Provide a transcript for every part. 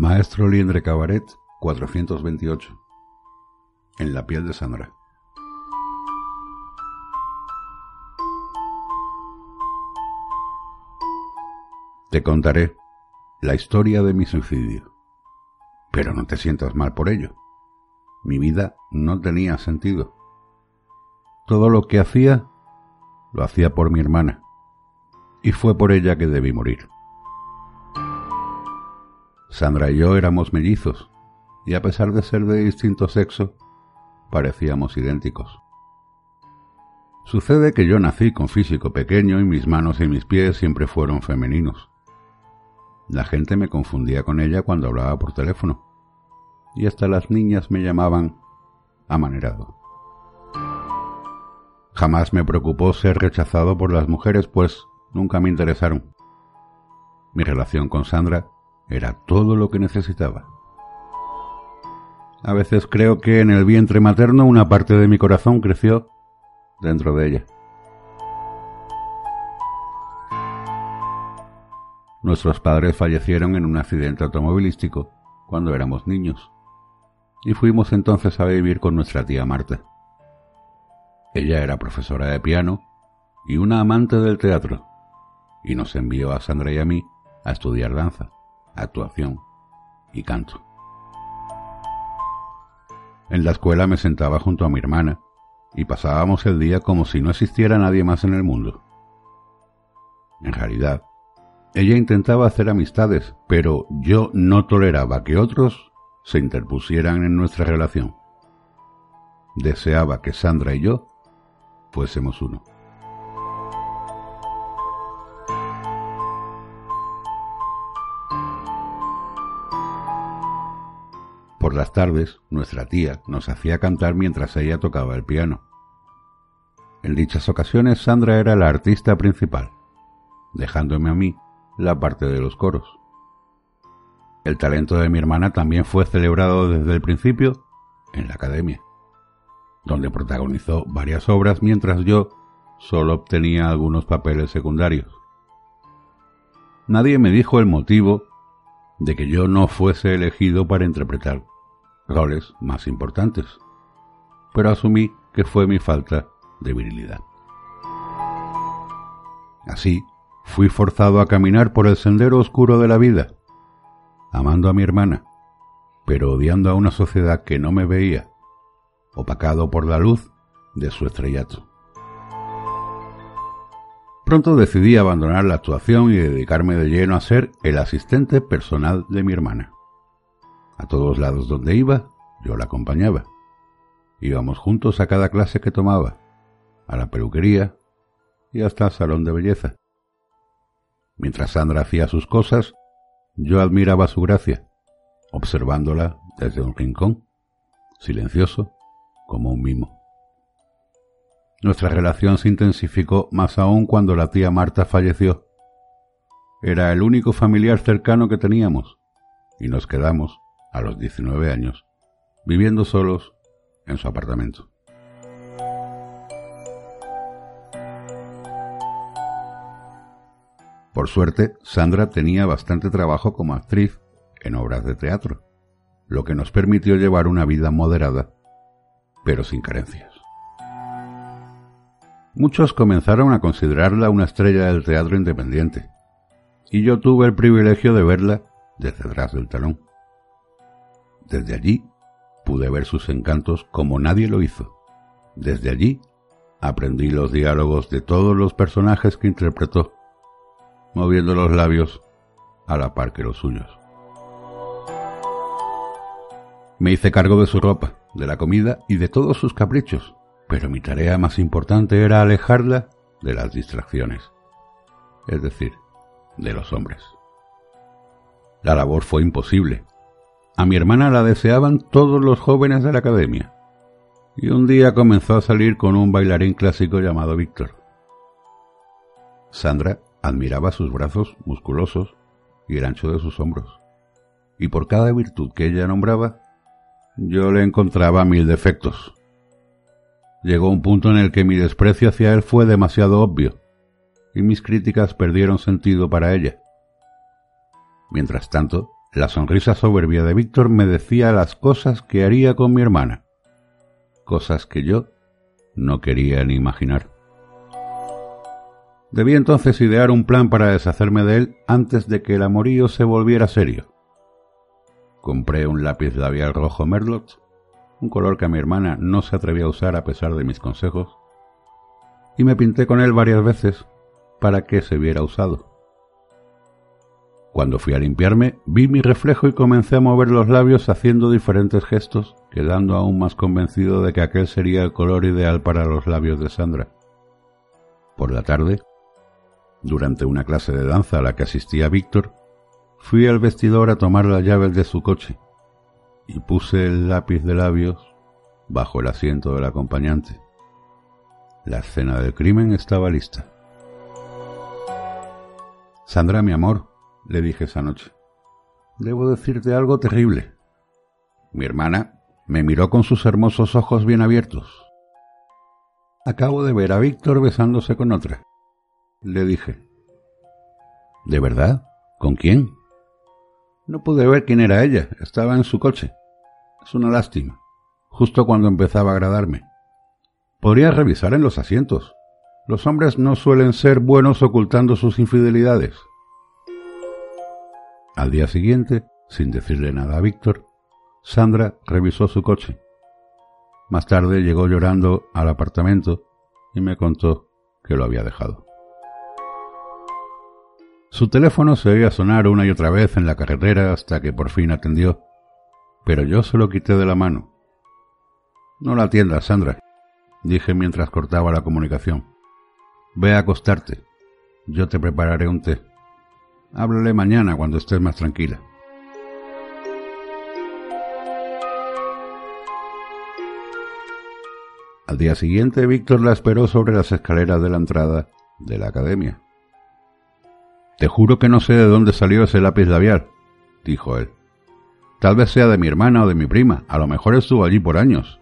Maestro Liendre Cabaret 428 En la piel de Sandra Te contaré la historia de mi suicidio. Pero no te sientas mal por ello. Mi vida no tenía sentido. Todo lo que hacía, lo hacía por mi hermana. Y fue por ella que debí morir. Sandra y yo éramos mellizos, y a pesar de ser de distinto sexo, parecíamos idénticos. Sucede que yo nací con físico pequeño y mis manos y mis pies siempre fueron femeninos. La gente me confundía con ella cuando hablaba por teléfono, y hasta las niñas me llamaban amanerado. Jamás me preocupó ser rechazado por las mujeres, pues nunca me interesaron. Mi relación con Sandra era todo lo que necesitaba. A veces creo que en el vientre materno una parte de mi corazón creció dentro de ella. Nuestros padres fallecieron en un accidente automovilístico cuando éramos niños y fuimos entonces a vivir con nuestra tía Marta. Ella era profesora de piano y una amante del teatro y nos envió a Sandra y a mí a estudiar danza actuación y canto. En la escuela me sentaba junto a mi hermana y pasábamos el día como si no existiera nadie más en el mundo. En realidad, ella intentaba hacer amistades, pero yo no toleraba que otros se interpusieran en nuestra relación. Deseaba que Sandra y yo fuésemos uno. Por las tardes, nuestra tía nos hacía cantar mientras ella tocaba el piano. En dichas ocasiones, Sandra era la artista principal, dejándome a mí la parte de los coros. El talento de mi hermana también fue celebrado desde el principio en la academia, donde protagonizó varias obras mientras yo solo obtenía algunos papeles secundarios. Nadie me dijo el motivo de que yo no fuese elegido para interpretar roles más importantes, pero asumí que fue mi falta de virilidad. Así, fui forzado a caminar por el sendero oscuro de la vida, amando a mi hermana, pero odiando a una sociedad que no me veía, opacado por la luz de su estrellato. Pronto decidí abandonar la actuación y dedicarme de lleno a ser el asistente personal de mi hermana. A todos lados donde iba, yo la acompañaba. Íbamos juntos a cada clase que tomaba, a la peluquería y hasta al salón de belleza. Mientras Sandra hacía sus cosas, yo admiraba su gracia, observándola desde un rincón, silencioso como un mimo. Nuestra relación se intensificó más aún cuando la tía Marta falleció. Era el único familiar cercano que teníamos, y nos quedamos a los 19 años, viviendo solos en su apartamento. Por suerte, Sandra tenía bastante trabajo como actriz en obras de teatro, lo que nos permitió llevar una vida moderada, pero sin carencias. Muchos comenzaron a considerarla una estrella del teatro independiente, y yo tuve el privilegio de verla desde detrás del talón. Desde allí pude ver sus encantos como nadie lo hizo. Desde allí aprendí los diálogos de todos los personajes que interpretó, moviendo los labios a la par que los suyos. Me hice cargo de su ropa, de la comida y de todos sus caprichos, pero mi tarea más importante era alejarla de las distracciones, es decir, de los hombres. La labor fue imposible, a mi hermana la deseaban todos los jóvenes de la academia, y un día comenzó a salir con un bailarín clásico llamado Víctor. Sandra admiraba sus brazos musculosos y el ancho de sus hombros, y por cada virtud que ella nombraba, yo le encontraba mil defectos. Llegó un punto en el que mi desprecio hacia él fue demasiado obvio, y mis críticas perdieron sentido para ella. Mientras tanto, La sonrisa soberbia de Víctor me decía las cosas que haría con mi hermana, cosas que yo no quería ni imaginar. Debí entonces idear un plan para deshacerme de él antes de que el amorío se volviera serio. Compré un lápiz labial rojo Merlot, un color que mi hermana no se atrevía a usar a pesar de mis consejos, y me pinté con él varias veces para que se viera usado. Cuando fui a limpiarme, vi mi reflejo y comencé a mover los labios haciendo diferentes gestos, quedando aún más convencido de que aquel sería el color ideal para los labios de Sandra. Por la tarde, durante una clase de danza a la que asistía Víctor, fui al vestidor a tomar las llaves de su coche y puse el lápiz de labios bajo el asiento del acompañante. La escena del crimen estaba lista. Sandra, mi amor, le dije esa noche, debo decirte algo terrible. Mi hermana me miró con sus hermosos ojos bien abiertos. Acabo de ver a Víctor besándose con otra. Le dije. ¿De verdad? ¿Con quién? No pude ver quién era ella. Estaba en su coche. Es una lástima. Justo cuando empezaba a agradarme. Podría revisar en los asientos. Los hombres no suelen ser buenos ocultando sus infidelidades. Al día siguiente, sin decirle nada a Víctor, Sandra revisó su coche. Más tarde llegó llorando al apartamento y me contó que lo había dejado. Su teléfono se oía sonar una y otra vez en la carretera hasta que por fin atendió, pero yo se lo quité de la mano. No la atiendas, Sandra, dije mientras cortaba la comunicación. Ve a acostarte. Yo te prepararé un té. Háblale mañana cuando estés más tranquila. Al día siguiente, Víctor la esperó sobre las escaleras de la entrada de la academia. Te juro que no sé de dónde salió ese lápiz labial, dijo él. Tal vez sea de mi hermana o de mi prima, a lo mejor estuvo allí por años.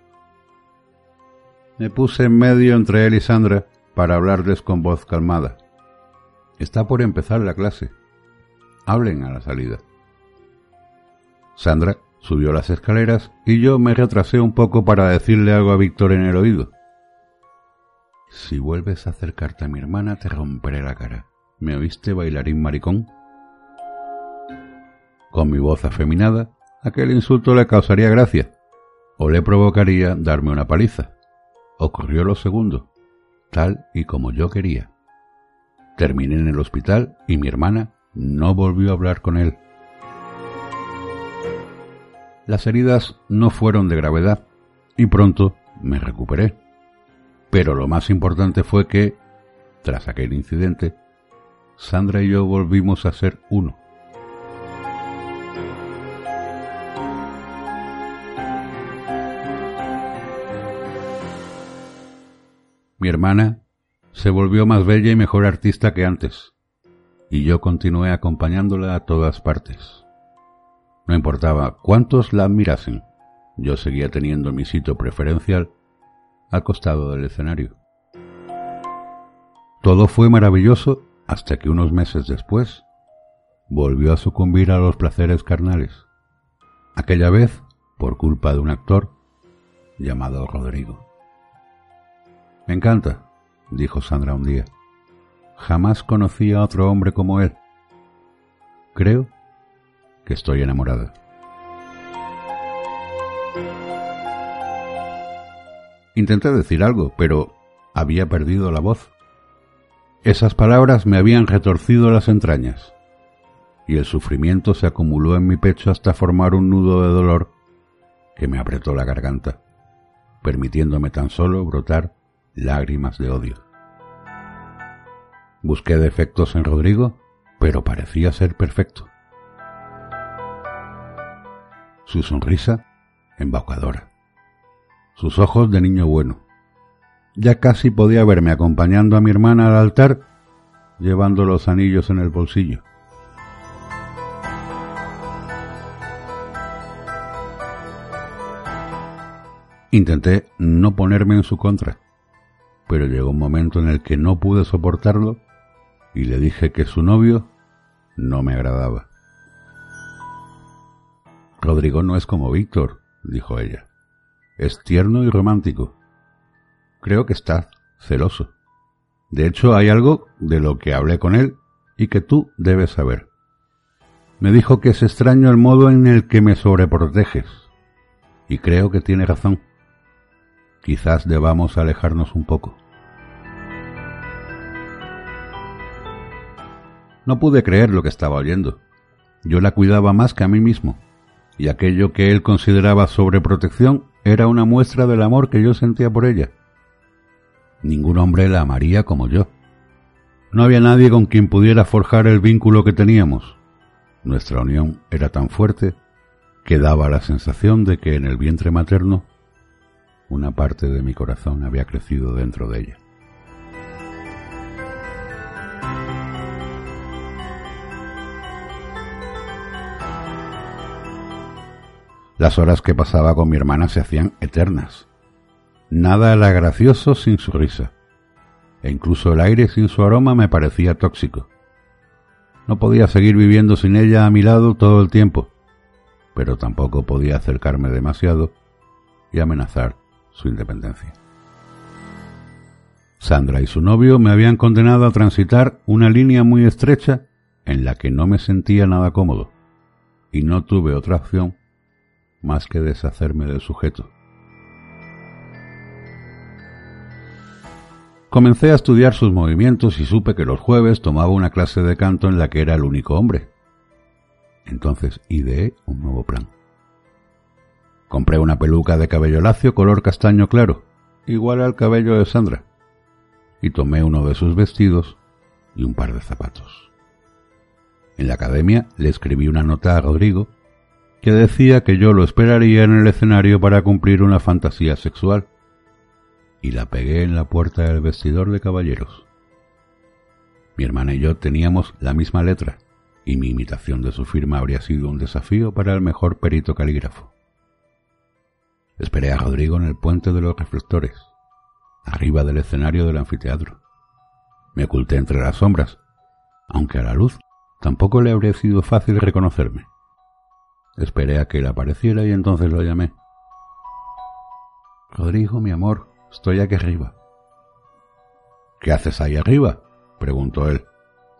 Me puse en medio entre él y Sandra para hablarles con voz calmada. Está por empezar la clase. Hablen a la salida. Sandra subió las escaleras y yo me retrasé un poco para decirle algo a Víctor en el oído. Si vuelves a acercarte a mi hermana te romperé la cara. ¿Me oíste, bailarín maricón? Con mi voz afeminada, aquel insulto le causaría gracia, o le provocaría darme una paliza. Ocurrió lo segundo, tal y como yo quería. Terminé en el hospital y mi hermana no volvió a hablar con él. Las heridas no fueron de gravedad y pronto me recuperé. Pero lo más importante fue que, tras aquel incidente, Sandra y yo volvimos a ser uno. Mi hermana se volvió más bella y mejor artista que antes, y yo continué acompañándola a todas partes. No importaba cuántos la admirasen, yo seguía teniendo mi sitio preferencial al costado del escenario. Todo fue maravilloso hasta que unos meses después volvió a sucumbir a los placeres carnales, aquella vez por culpa de un actor llamado Rodrigo. Me encanta, dijo Sandra un día. Jamás conocí a otro hombre como él. Creo que estoy enamorada. Intenté decir algo, pero había perdido la voz. Esas palabras me habían retorcido las entrañas, y el sufrimiento se acumuló en mi pecho hasta formar un nudo de dolor que me apretó la garganta, permitiéndome tan solo brotar lágrimas de odio. Busqué defectos en Rodrigo, pero parecía ser perfecto. Su sonrisa, embaucadora. Sus ojos de niño bueno ya casi podía verme acompañando a mi hermana al altar, llevando los anillos en el bolsillo. Intenté no ponerme en su contra, pero llegó un momento en el que no pude soportarlo y le dije que su novio no me agradaba. Rodrigo no es como Víctor, dijo ella. Es tierno y romántico. Creo que está celoso. De hecho, hay algo de lo que hablé con él y que tú debes saber. Me dijo que es extraño el modo en el que me sobreproteges. Y creo que tiene razón. Quizás debamos alejarnos un poco. No pude creer lo que estaba oyendo. Yo la cuidaba más que a mí mismo, y aquello que él consideraba sobreprotección era una muestra del amor que yo sentía por ella. Ningún hombre la amaría como yo. No había nadie con quien pudiera forjar el vínculo que teníamos. Nuestra unión era tan fuerte que daba la sensación de que en el vientre materno una parte de mi corazón había crecido dentro de ella. Las horas que pasaba con mi hermana se hacían eternas. Nada era gracioso sin su risa, e incluso el aire sin su aroma me parecía tóxico. No podía seguir viviendo sin ella a mi lado todo el tiempo, pero tampoco podía acercarme demasiado y amenazar su independencia. Sandra y su novio me habían condenado a transitar una línea muy estrecha en la que no me sentía nada cómodo, y no tuve otra opción más que deshacerme del sujeto. Comencé a estudiar sus movimientos y supe que los jueves tomaba una clase de canto en la que era el único hombre. Entonces ideé un nuevo plan. Compré una peluca de cabello lacio color castaño claro, igual al cabello de Sandra, y tomé uno de sus vestidos y un par de zapatos. En la academia le escribí una nota a Rodrigo que decía que yo lo esperaría en el escenario para cumplir una fantasía sexual, y la pegué en la puerta del vestidor de caballeros. Mi hermana y yo teníamos la misma letra, y mi imitación de su firma habría sido un desafío para el mejor perito calígrafo. Esperé a Rodrigo en el puente de los reflectores, arriba del escenario del anfiteatro. Me oculté entre las sombras, aunque a la luz tampoco le habría sido fácil reconocerme. Esperé a que él apareciera y entonces lo llamé. Rodrigo, mi amor, estoy aquí arriba. ¿Qué haces ahí arriba? preguntó él.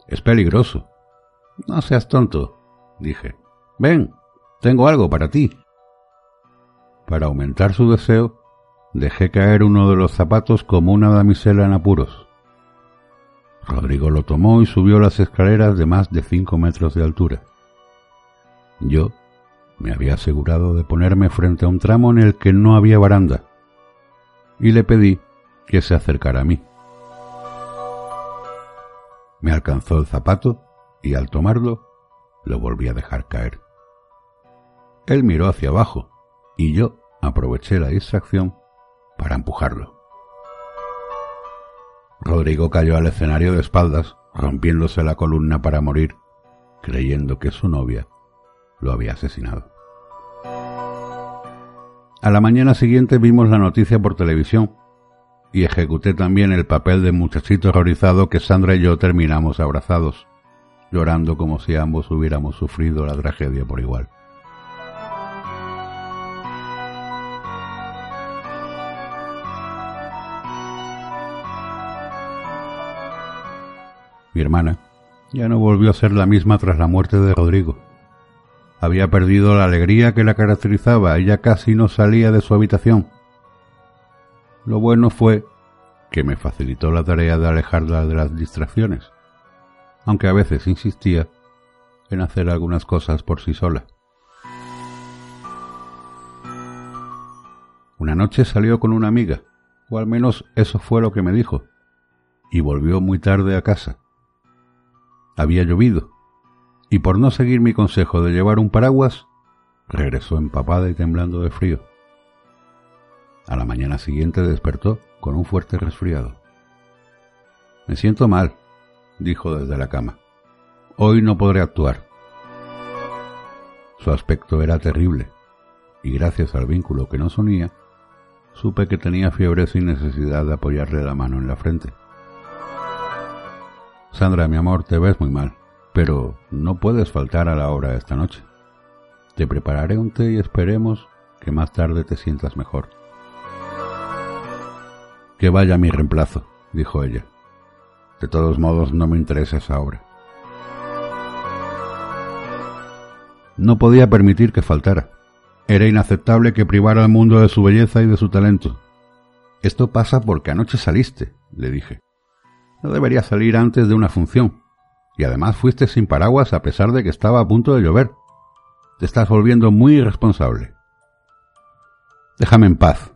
Es peligroso. No seas tonto, dije. Ven, tengo algo para ti. Para aumentar su deseo, dejé caer uno de los zapatos como una damisela en apuros. Rodrigo lo tomó y subió las escaleras de más de cinco metros de altura. Yo me había asegurado de ponerme frente a un tramo en el que no había baranda, y le pedí que se acercara a mí. Me alcanzó el zapato y al tomarlo lo volví a dejar caer. Él miró hacia abajo y yo aproveché la distracción para empujarlo. Rodrigo cayó al escenario de espaldas, rompiéndose la columna para morir, creyendo que su novia lo había asesinado. A la mañana siguiente vimos la noticia por televisión y ejecuté también el papel de muchachito horrorizado que Sandra y yo terminamos abrazados, llorando como si ambos hubiéramos sufrido la tragedia por igual. Mi hermana ya no volvió a ser la misma tras la muerte de Rodrigo. Había perdido la alegría que la caracterizaba, ella casi no salía de su habitación. Lo bueno fue que me facilitó la tarea de alejarla de las distracciones, aunque a veces insistía en hacer algunas cosas por sí sola. Una noche salió con una amiga, o al menos eso fue lo que me dijo, y volvió muy tarde a casa. Había llovido, y por no seguir mi consejo de llevar un paraguas, regresó empapada y temblando de frío. A la mañana siguiente despertó con un fuerte resfriado. Me siento mal, dijo desde la cama. Hoy no podré actuar. Su aspecto era terrible, y gracias al vínculo que nos unía, supe que tenía fiebre sin necesidad de apoyarle la mano en la frente. Sandra, mi amor, te ves muy mal, pero no puedes faltar a la hora esta noche. Te prepararé un té y esperemos que más tarde te sientas mejor. Que vaya mi reemplazo, dijo ella. De todos modos, no me interesa esa obra. No podía permitir que faltara. Era inaceptable que privara al mundo de su belleza y de su talento. Esto pasa porque anoche saliste, le dije. No debería salir antes de una función. Y además fuiste sin paraguas a pesar de que estaba a punto de llover. Te estás volviendo muy irresponsable. Déjame en paz,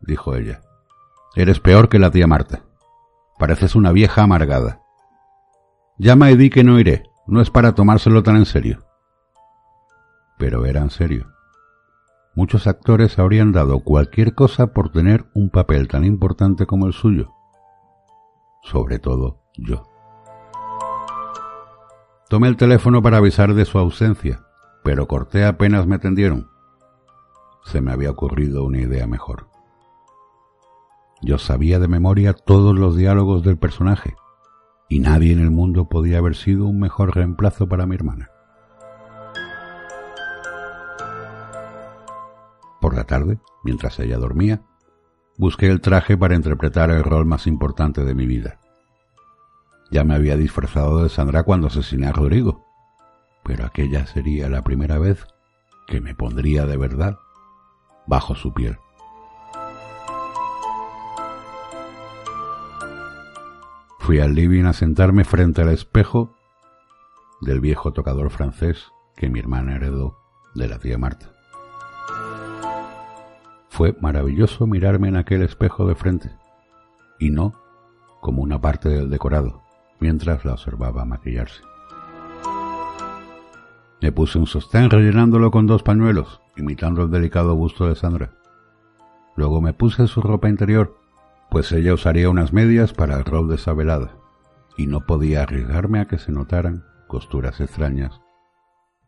dijo ella. Eres peor que la tía Marta. Pareces una vieja amargada. Llama y di que no iré. No es para tomárselo tan en serio. Pero era en serio. Muchos actores habrían dado cualquier cosa por tener un papel tan importante como el suyo. Sobre todo yo. Tomé el teléfono para avisar de su ausencia, pero corté apenas me tendieron. Se me había ocurrido una idea mejor. Yo sabía de memoria todos los diálogos del personaje, y nadie en el mundo podía haber sido un mejor reemplazo para mi hermana. Por la tarde, mientras ella dormía, busqué el traje para interpretar el rol más importante de mi vida. Ya me había disfrazado de Sandra cuando asesiné a Rodrigo, pero aquella sería la primera vez que me pondría de verdad bajo su piel. Fui al living a sentarme frente al espejo del viejo tocador francés que mi hermana heredó de la tía Marta. Fue maravilloso mirarme en aquel espejo de frente, y no como una parte del decorado, mientras la observaba maquillarse. Me puse un sostén rellenándolo con dos pañuelos, imitando el delicado busto de Sandra. Luego me puse su ropa interior pues ella usaría unas medias para el rol de esa velada, y no podía arriesgarme a que se notaran costuras extrañas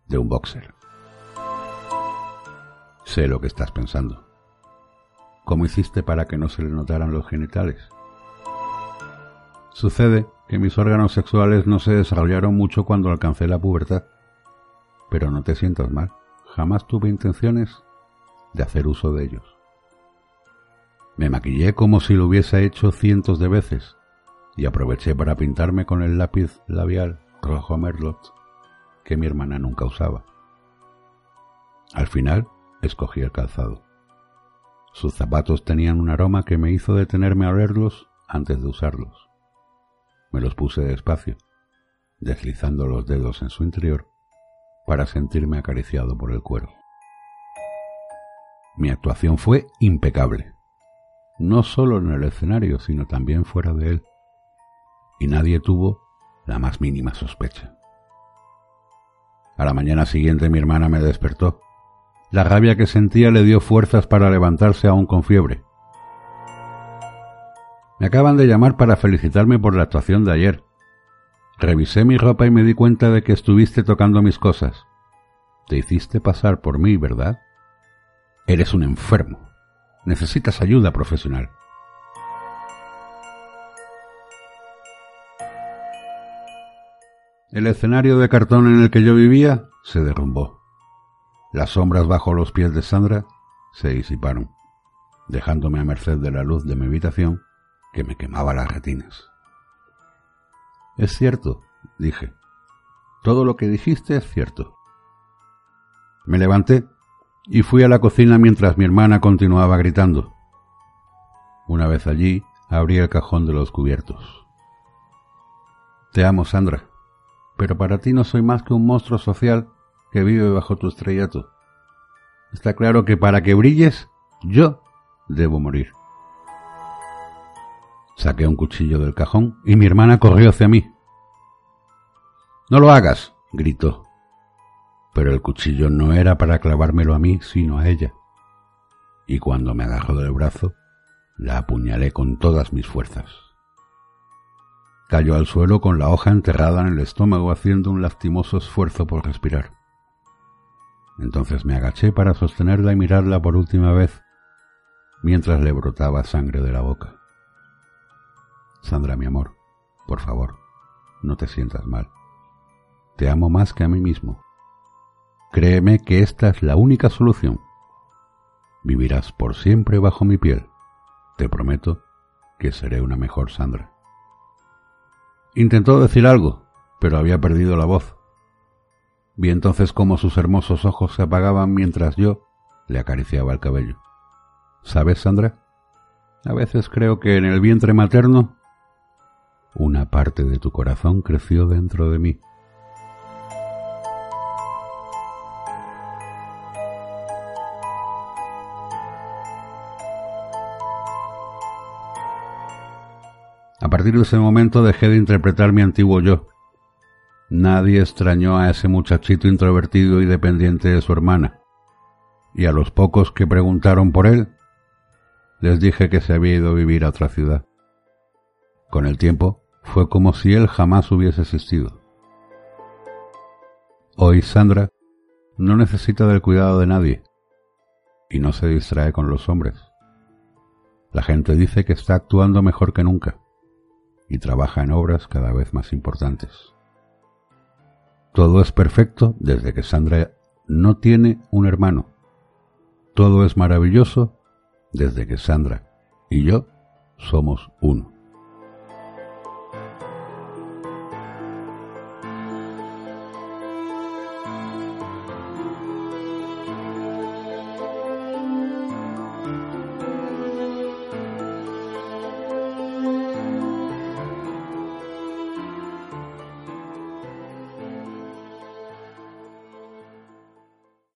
de un boxer. Sé lo que estás pensando. ¿Cómo hiciste para que no se le notaran los genitales? Sucede que mis órganos sexuales no se desarrollaron mucho cuando alcancé la pubertad. Pero no te sientas mal, jamás tuve intenciones de hacer uso de ellos. Me maquillé como si lo hubiese hecho cientos de veces y aproveché para pintarme con el lápiz labial rojo merlot que mi hermana nunca usaba. Al final escogí el calzado. Sus zapatos tenían un aroma que me hizo detenerme a verlos antes de usarlos. Me los puse despacio, deslizando los dedos en su interior para sentirme acariciado por el cuero. Mi actuación fue impecable no solo en el escenario, sino también fuera de él, y nadie tuvo la más mínima sospecha. A la mañana siguiente mi hermana me despertó. La rabia que sentía le dio fuerzas para levantarse aún con fiebre. Me acaban de llamar para felicitarme por la actuación de ayer. Revisé mi ropa y me di cuenta de que estuviste tocando mis cosas. Te hiciste pasar por mí, ¿verdad? Eres un enfermo. Necesitas ayuda profesional. El escenario de cartón en el que yo vivía se derrumbó. Las sombras bajo los pies de Sandra se disiparon, dejándome a merced de la luz de mi habitación que me quemaba las retinas. Es cierto, dije. Todo lo que dijiste es cierto. Me levanté y fui a la cocina mientras mi hermana continuaba gritando. Una vez allí, abrí el cajón de los cubiertos. Te amo, Sandra, pero para ti no soy más que un monstruo social que vive bajo tu estrellato. Está claro que para que brilles, yo debo morir. Saqué un cuchillo del cajón y mi hermana corrió hacia mí. No lo hagas, gritó pero el cuchillo no era para clavármelo a mí, sino a ella. Y cuando me agarró del brazo, la apuñalé con todas mis fuerzas. Cayó al suelo con la hoja enterrada en el estómago haciendo un lastimoso esfuerzo por respirar. Entonces me agaché para sostenerla y mirarla por última vez, mientras le brotaba sangre de la boca. Sandra, mi amor, por favor, no te sientas mal. Te amo más que a mí mismo Créeme que esta es la única solución. Vivirás por siempre bajo mi piel. Te prometo que seré una mejor Sandra. Intentó decir algo, pero había perdido la voz. Vi entonces cómo sus hermosos ojos se apagaban mientras yo le acariciaba el cabello. ¿Sabes, Sandra? A veces creo que en el vientre materno una parte de tu corazón creció dentro de mí. A partir de ese momento dejé de interpretar mi antiguo yo. Nadie extrañó a ese muchachito introvertido y dependiente de su hermana. Y a los pocos que preguntaron por él, les dije que se había ido a vivir a otra ciudad. Con el tiempo, fue como si él jamás hubiese existido. Hoy Sandra no necesita del cuidado de nadie y no se distrae con los hombres. La gente dice que está actuando mejor que nunca y trabaja en obras cada vez más importantes. Todo es perfecto desde que Sandra no tiene un hermano. Todo es maravilloso desde que Sandra y yo somos uno.